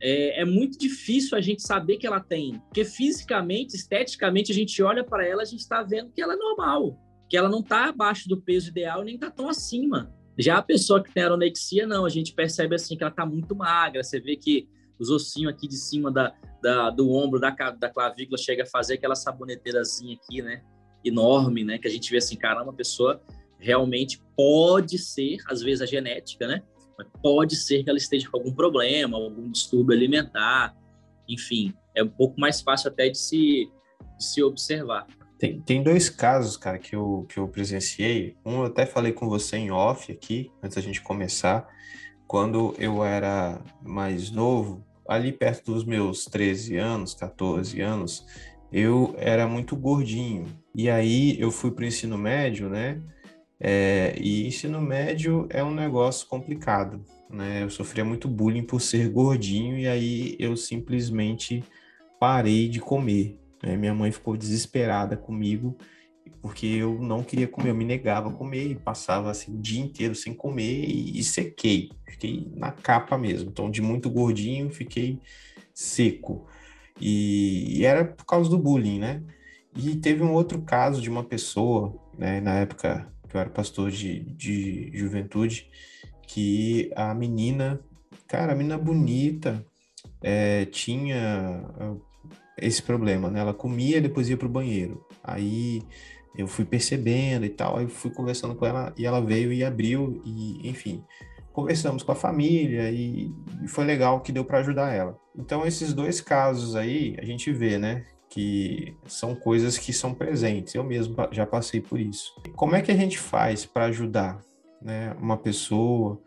é, é, muito difícil a gente saber que ela tem, porque fisicamente, esteticamente, a gente olha para ela, a gente está vendo que ela é normal, que ela não está abaixo do peso ideal nem está tão acima. Já a pessoa que tem anorexia, não, a gente percebe assim que ela está muito magra, você vê que os ossinhos aqui de cima da, da, do ombro, da, da clavícula, chega a fazer aquela saboneteirazinha aqui, né? Enorme, né? Que a gente vê assim, caramba, a pessoa realmente pode ser, às vezes, a genética, né? Mas pode ser que ela esteja com algum problema, algum distúrbio alimentar, enfim, é um pouco mais fácil até de se, de se observar. Tem, tem dois casos, cara, que eu, que eu presenciei. Um eu até falei com você em off aqui, antes da gente começar. Quando eu era mais novo, ali perto dos meus 13 anos, 14 anos, eu era muito gordinho. E aí eu fui para o ensino médio, né? É, e ensino médio é um negócio complicado, né? Eu sofria muito bullying por ser gordinho e aí eu simplesmente parei de comer. Né? Minha mãe ficou desesperada comigo porque eu não queria comer, eu me negava a comer e passava assim, o dia inteiro sem comer e, e sequei, fiquei na capa mesmo. Então, de muito gordinho, fiquei seco. E, e, era por causa do bullying, né? E teve um outro caso de uma pessoa, né, na época que eu era pastor de, de juventude, que a menina, cara, a menina bonita, é, tinha ah, esse problema, né? Ela comia e depois ia pro banheiro. Aí eu fui percebendo e tal, aí fui conversando com ela e ela veio e abriu e, enfim, conversamos com a família e, e foi legal que deu para ajudar ela. Então esses dois casos aí a gente vê, né, que são coisas que são presentes. Eu mesmo já passei por isso. Como é que a gente faz para ajudar, né, uma pessoa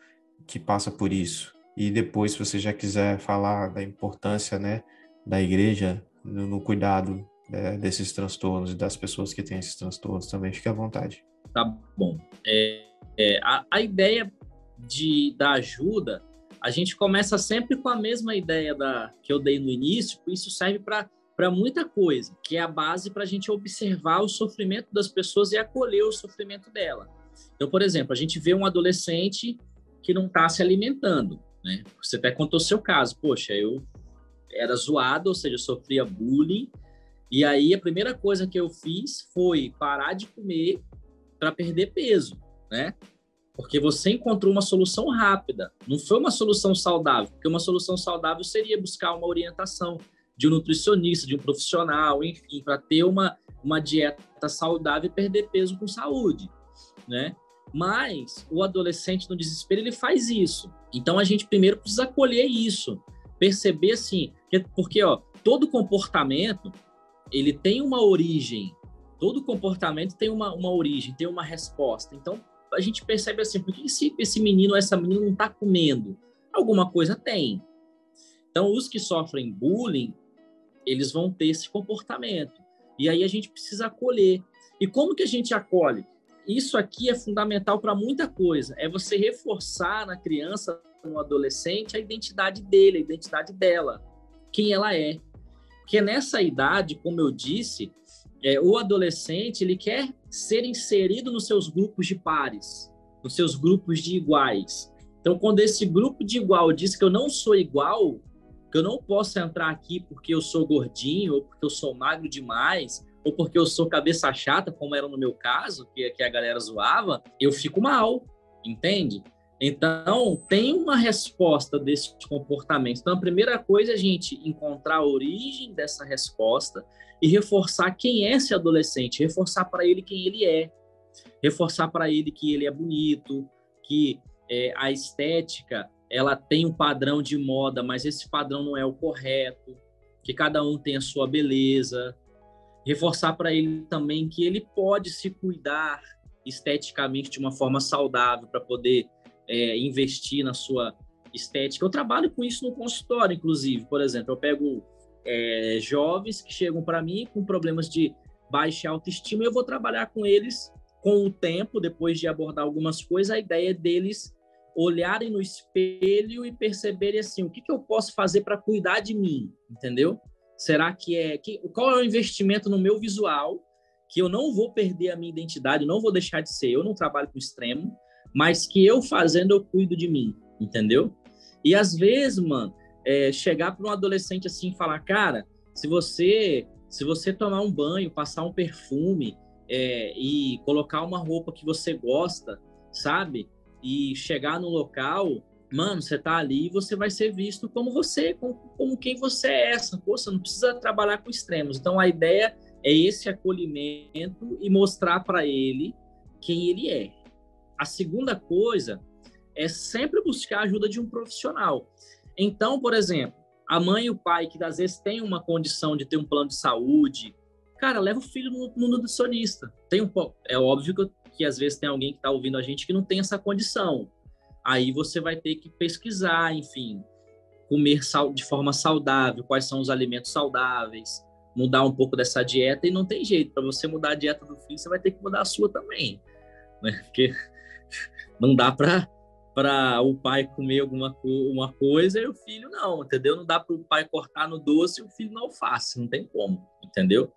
que passa por isso? E depois, se você já quiser falar da importância, né, da igreja no, no cuidado é, desses transtornos e das pessoas que têm esses transtornos também, fique à vontade. Tá bom. É, é, a, a, ideia de, da ajuda, a gente começa sempre com a mesma ideia da, que eu dei no início, isso serve para muita coisa, que é a base para a gente observar o sofrimento das pessoas e acolher o sofrimento dela. Então, por exemplo, a gente vê um adolescente que não está se alimentando, né? Você até contou seu caso, poxa, eu era zoado, ou seja, eu sofria bullying, e aí a primeira coisa que eu fiz foi parar de comer para perder peso, né? Porque você encontrou uma solução rápida, não foi uma solução saudável, porque uma solução saudável seria buscar uma orientação de um nutricionista, de um profissional, enfim, para ter uma, uma dieta saudável e perder peso com saúde, né? Mas o adolescente no desespero ele faz isso. Então a gente primeiro precisa acolher isso, perceber assim, porque ó, todo comportamento ele tem uma origem. Todo comportamento tem uma, uma origem, tem uma resposta. Então, a gente percebe assim, por que esse, esse menino ou essa menina não está comendo? Alguma coisa tem. Então, os que sofrem bullying, eles vão ter esse comportamento. E aí a gente precisa acolher. E como que a gente acolhe? isso aqui é fundamental para muita coisa. É você reforçar na criança, no adolescente, a identidade dele, a identidade dela, quem ela é. Porque nessa idade, como eu disse, é, o adolescente ele quer ser inserido nos seus grupos de pares, nos seus grupos de iguais. Então, quando esse grupo de igual diz que eu não sou igual, que eu não posso entrar aqui porque eu sou gordinho, ou porque eu sou magro demais, ou porque eu sou cabeça chata, como era no meu caso, que, que a galera zoava, eu fico mal, entende? Então, tem uma resposta desse comportamento. Então, a primeira coisa é a gente encontrar a origem dessa resposta e reforçar quem é esse adolescente, reforçar para ele quem ele é, reforçar para ele que ele é bonito, que é, a estética ela tem um padrão de moda, mas esse padrão não é o correto, que cada um tem a sua beleza, reforçar para ele também que ele pode se cuidar esteticamente de uma forma saudável para poder é, investir na sua estética. Eu trabalho com isso no consultório, inclusive. Por exemplo, eu pego é, jovens que chegam para mim com problemas de baixa autoestima e eu vou trabalhar com eles com o tempo, depois de abordar algumas coisas, a ideia deles olharem no espelho e perceberem assim, o que, que eu posso fazer para cuidar de mim, entendeu? Será que é que qual é o investimento no meu visual que eu não vou perder a minha identidade, não vou deixar de ser, eu não trabalho com extremo, mas que eu fazendo eu cuido de mim, entendeu? E às vezes, mano, é, chegar para um adolescente assim e falar, cara, se você se você tomar um banho, passar um perfume é, e colocar uma roupa que você gosta, sabe? E chegar no local mano, você tá ali e você vai ser visto como você, como, como quem você é, essa. Você não precisa trabalhar com extremos. Então a ideia é esse acolhimento e mostrar para ele quem ele é. A segunda coisa é sempre buscar a ajuda de um profissional. Então, por exemplo, a mãe e o pai que às vezes tem uma condição de ter um plano de saúde, cara, leva o filho no, no nutricionista. Tem um, é óbvio que, que às vezes tem alguém que está ouvindo a gente que não tem essa condição aí você vai ter que pesquisar, enfim, comer de forma saudável, quais são os alimentos saudáveis, mudar um pouco dessa dieta e não tem jeito para você mudar a dieta do filho, você vai ter que mudar a sua também, né? Porque não dá para para o pai comer alguma uma coisa e o filho não, entendeu? Não dá para o pai cortar no doce e o filho não alface, não tem como, entendeu?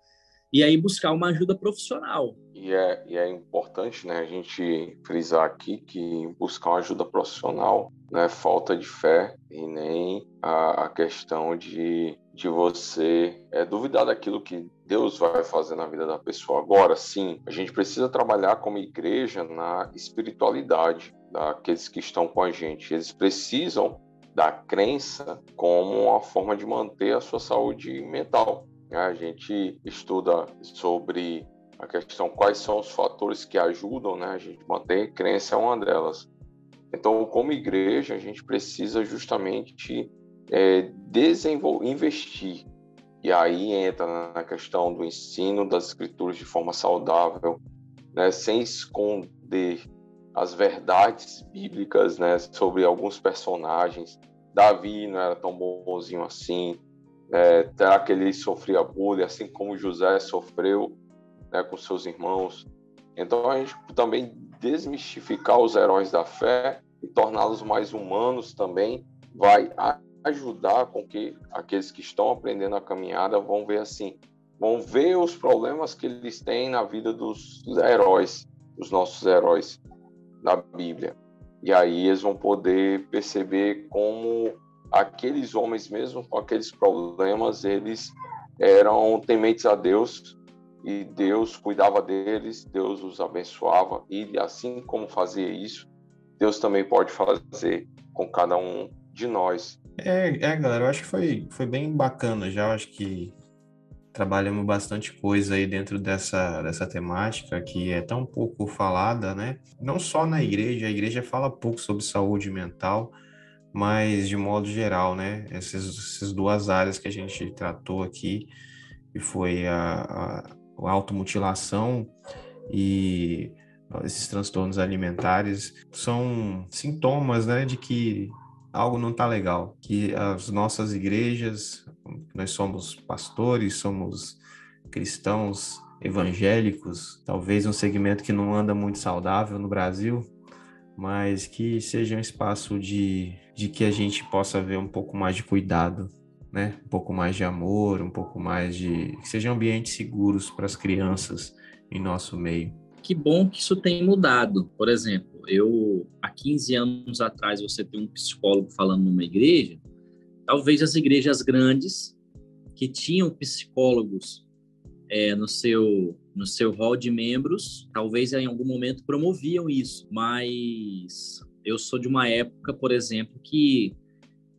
E aí buscar uma ajuda profissional. E é, e é importante né, a gente frisar aqui que buscar uma ajuda profissional não é falta de fé e nem a, a questão de, de você é, duvidar daquilo que Deus vai fazer na vida da pessoa. Agora, sim, a gente precisa trabalhar como igreja na espiritualidade daqueles que estão com a gente. Eles precisam da crença como uma forma de manter a sua saúde mental. A gente estuda sobre a questão quais são os fatores que ajudam né, a gente manter crença é uma delas. Então, como igreja, a gente precisa justamente é, investir. E aí entra na questão do ensino das escrituras de forma saudável, né, sem esconder as verdades bíblicas né, sobre alguns personagens. Davi não era tão bonzinho assim, é, terá que ele sofria bullying, assim como José sofreu né, com seus irmãos. Então a gente também desmistificar os heróis da fé e torná-los mais humanos também vai ajudar com que aqueles que estão aprendendo a caminhada vão ver assim, vão ver os problemas que eles têm na vida dos heróis, os nossos heróis da Bíblia. E aí eles vão poder perceber como aqueles homens, mesmo com aqueles problemas, eles eram tementes a Deus e Deus cuidava deles, Deus os abençoava e assim como fazia isso, Deus também pode fazer com cada um de nós. É, é galera, eu acho que foi, foi bem bacana já, eu acho que trabalhamos bastante coisa aí dentro dessa, dessa temática que é tão pouco falada, né? Não só na igreja, a igreja fala pouco sobre saúde mental, mas de modo geral, né? Essas, essas duas áreas que a gente tratou aqui, que foi a, a, a automutilação e esses transtornos alimentares, são sintomas, né, de que algo não está legal, que as nossas igrejas, nós somos pastores, somos cristãos evangélicos, talvez um segmento que não anda muito saudável no Brasil, mas que seja um espaço de, de que a gente possa ver um pouco mais de cuidado, né? Um pouco mais de amor, um pouco mais de que sejam ambientes seguros para as crianças em nosso meio. Que bom que isso tem mudado. Por exemplo, eu há 15 anos atrás você tem um psicólogo falando numa igreja, talvez as igrejas grandes que tinham psicólogos é, no seu no seu hall de membros, talvez em algum momento promoviam isso, mas eu sou de uma época, por exemplo, que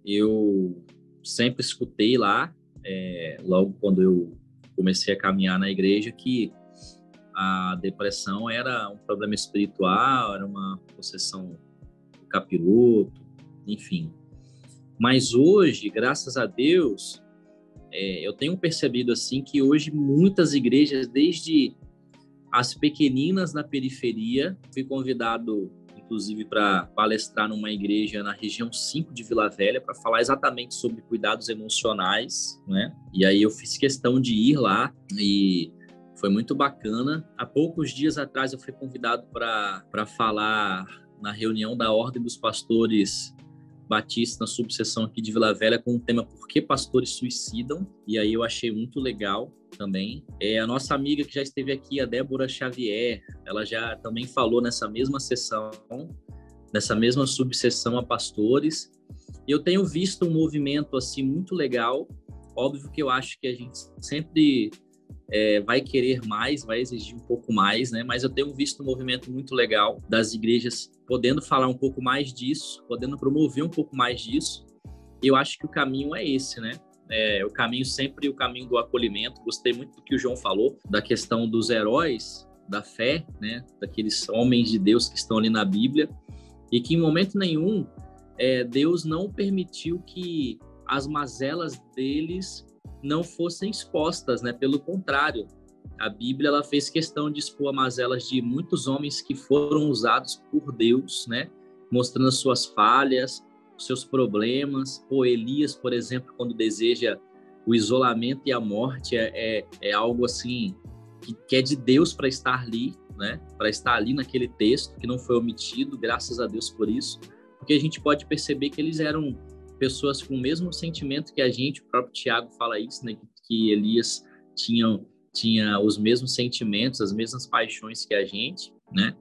eu sempre escutei lá, é, logo quando eu comecei a caminhar na igreja, que a depressão era um problema espiritual, era uma possessão capiroto, enfim. Mas hoje, graças a Deus, é, eu tenho percebido assim que hoje muitas igrejas, desde as pequeninas na periferia, fui convidado inclusive para palestrar numa igreja na região 5 de Vila Velha para falar exatamente sobre cuidados emocionais, né? E aí eu fiz questão de ir lá e foi muito bacana. Há poucos dias atrás eu fui convidado para falar na reunião da Ordem dos Pastores Batista na subseção aqui de Vila Velha com o tema Por que pastores suicidam? E aí eu achei muito legal também. É a nossa amiga que já esteve aqui, a Débora Xavier, ela já também falou nessa mesma sessão, nessa mesma subseção a pastores. E eu tenho visto um movimento assim muito legal. Óbvio que eu acho que a gente sempre é, vai querer mais, vai exigir um pouco mais, né? Mas eu tenho visto um movimento muito legal das igrejas podendo falar um pouco mais disso, podendo promover um pouco mais disso. E eu acho que o caminho é esse, né? É, o caminho sempre o caminho do acolhimento. Gostei muito do que o João falou da questão dos heróis da fé, né? Daqueles homens de Deus que estão ali na Bíblia e que em momento nenhum é, Deus não permitiu que as mazelas deles não fossem expostas, né? Pelo contrário, a Bíblia ela fez questão de expor mazelas de muitos homens que foram usados por Deus, né? Mostrando as suas falhas, seus problemas. O Elias, por exemplo, quando deseja o isolamento e a morte, é, é, é algo assim que, que é de Deus para estar ali, né? Para estar ali naquele texto que não foi omitido, graças a Deus por isso, porque a gente pode perceber que eles eram pessoas com o mesmo sentimento que a gente, o próprio Tiago fala isso, né, que Elias tinha, tinha os mesmos sentimentos, as mesmas paixões que a gente, né?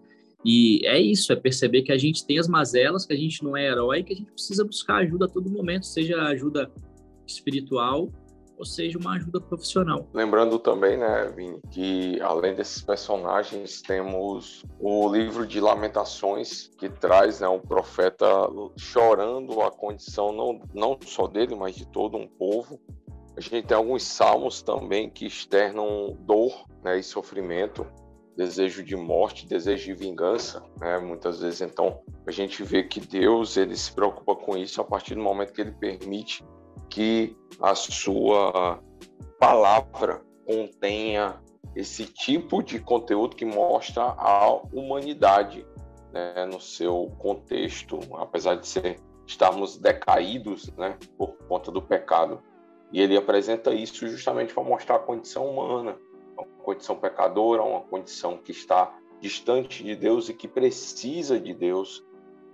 E é isso, é perceber que a gente tem as mazelas, que a gente não é herói, que a gente precisa buscar ajuda a todo momento, seja ajuda espiritual ou seja, uma ajuda profissional. Lembrando também, né, Vini, que além desses personagens, temos o livro de Lamentações, que traz né, um profeta chorando a condição não, não só dele, mas de todo um povo. A gente tem alguns salmos também que externam dor né, e sofrimento, desejo de morte, desejo de vingança, né? Muitas vezes, então, a gente vê que Deus ele se preocupa com isso a partir do momento que ele permite que a sua palavra contenha esse tipo de conteúdo que mostra a humanidade né, no seu contexto, apesar de ser, estarmos decaídos né, por conta do pecado. E ele apresenta isso justamente para mostrar a condição humana, uma condição pecadora, uma condição que está distante de Deus e que precisa de Deus,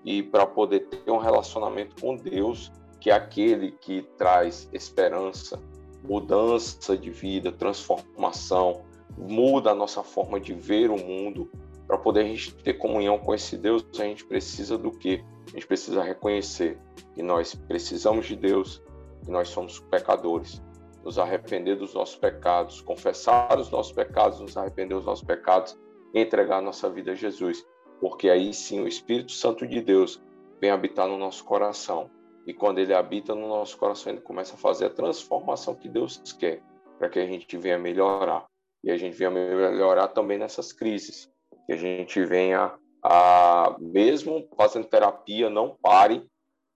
e para poder ter um relacionamento com Deus, que aquele que traz esperança, mudança de vida, transformação, muda a nossa forma de ver o mundo. Para poder a gente ter comunhão com esse Deus, a gente precisa do quê? A gente precisa reconhecer que nós precisamos de Deus, que nós somos pecadores, nos arrepender dos nossos pecados, confessar os nossos pecados, nos arrepender dos nossos pecados entregar nossa vida a Jesus. Porque aí sim o Espírito Santo de Deus vem habitar no nosso coração e quando ele habita no nosso coração, ele começa a fazer a transformação que Deus quer, para que a gente venha melhorar. E a gente venha melhorar também nessas crises. Que a gente venha a, mesmo fazendo terapia, não pare.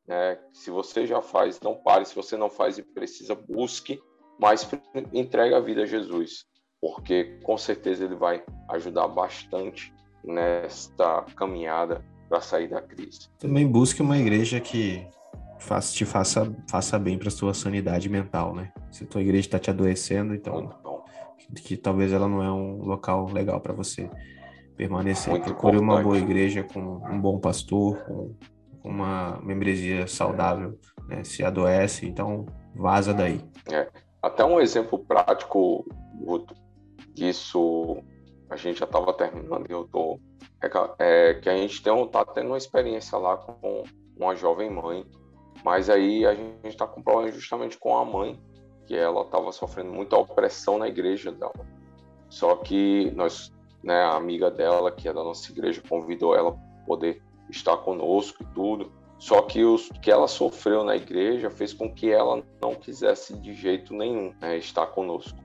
Né? Se você já faz, não pare. Se você não faz e precisa, busque, mas entregue a vida a Jesus. Porque com certeza ele vai ajudar bastante nesta caminhada para sair da crise. Também busque uma igreja que faça, te faça, faça bem para sua sanidade mental, né? Se a tua igreja está te adoecendo, então que talvez ela não é um local legal para você permanecer. Muito Procure uma boa igreja com um bom pastor, com uma membresia saudável, né? Se adoece, então vaza daí. Até um exemplo prático Guto, disso, a gente já estava terminando e eu tô é, que a gente tem um, tá tendo uma experiência lá com uma jovem mãe, mas aí a gente está com problema justamente com a mãe, que ela estava sofrendo muita opressão na igreja dela. Só que nós, né, a amiga dela, que é da nossa igreja, convidou ela para poder estar conosco e tudo. Só que o que ela sofreu na igreja fez com que ela não quisesse de jeito nenhum né, estar conosco.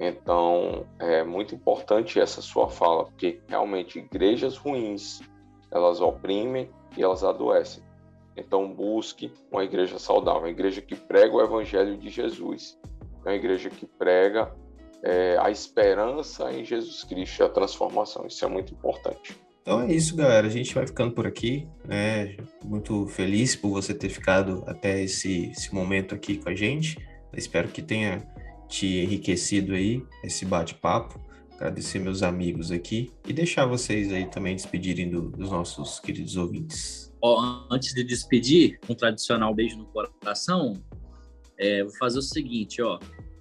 Então, é muito importante essa sua fala, porque realmente igrejas ruins, elas oprimem e elas adoecem. Então, busque uma igreja saudável, uma igreja que prega o evangelho de Jesus, uma igreja que prega é, a esperança em Jesus Cristo e a transformação. Isso é muito importante. Então é isso, galera. A gente vai ficando por aqui. Né? Muito feliz por você ter ficado até esse, esse momento aqui com a gente. Espero que tenha te enriquecido aí esse bate-papo. Agradecer meus amigos aqui e deixar vocês aí também despedirem do, dos nossos queridos ouvintes. Ó, antes de despedir, um tradicional beijo no coração, é, vou fazer o seguinte, ó.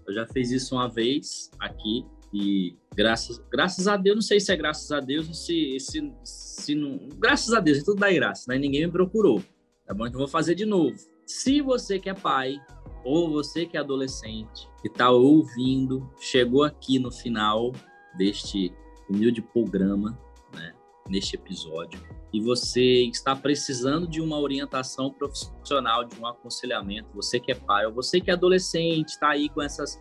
Eu já fiz isso uma vez aqui e graças, graças a Deus, não sei se é graças a Deus ou se, se, se não. Graças a Deus, é tudo dá graça, né? Ninguém me procurou. Tá bom? Então eu vou fazer de novo. Se você que é pai, ou você que é adolescente, que está ouvindo, chegou aqui no final deste humilde programa, né? Neste episódio, e você está precisando de uma orientação profissional, de um aconselhamento, você que é pai, ou você que é adolescente, está aí com essas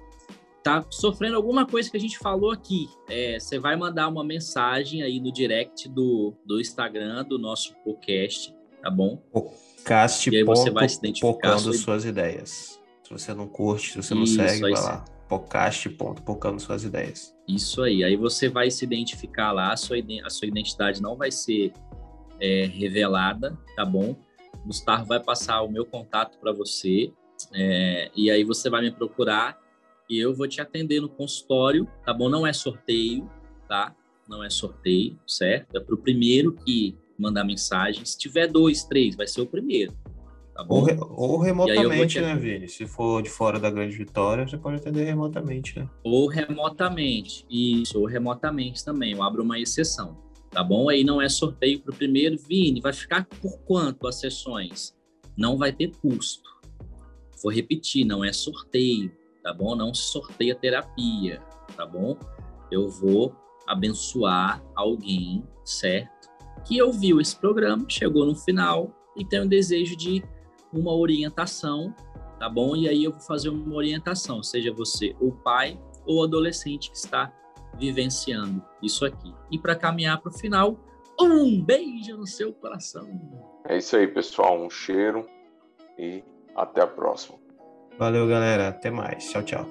tá sofrendo alguma coisa que a gente falou aqui, é, você vai mandar uma mensagem aí no direct do, do Instagram do nosso podcast, tá bom? Podcast E aí você ponto vai se identificar sua- suas ideias. Se você não curte, se você não Isso, segue, vai sim. lá. Podcast ponto pocando suas ideias. Isso aí. Aí você vai se identificar lá, a sua, a sua identidade não vai ser é, revelada, tá bom? Gustavo vai passar o meu contato para você, é, e aí você vai me procurar e eu vou te atender no consultório, tá bom? Não é sorteio, tá? Não é sorteio, certo? É para o primeiro que mandar mensagem. Se tiver dois, três, vai ser o primeiro, tá? Ou, re- ou remotamente, te né. Vini? Se for de fora da Grande Vitória, você pode atender remotamente, né? ou remotamente. Isso, ou remotamente também. Eu abro uma exceção, tá bom? Aí não é sorteio para o primeiro. Vini, vai ficar por quanto as sessões? Não vai ter custo. Vou repetir, não é sorteio, tá bom? Não se sorteia terapia, tá bom? Eu vou abençoar alguém, certo? Que ouviu esse programa, chegou no final e tem o desejo de uma orientação, tá bom? E aí eu vou fazer uma orientação, seja você o pai ou o adolescente que está vivenciando isso aqui. E para caminhar para o final, um beijo no seu coração. É isso aí, pessoal. Um cheiro e até a próxima. Valeu, galera. Até mais. Tchau, tchau.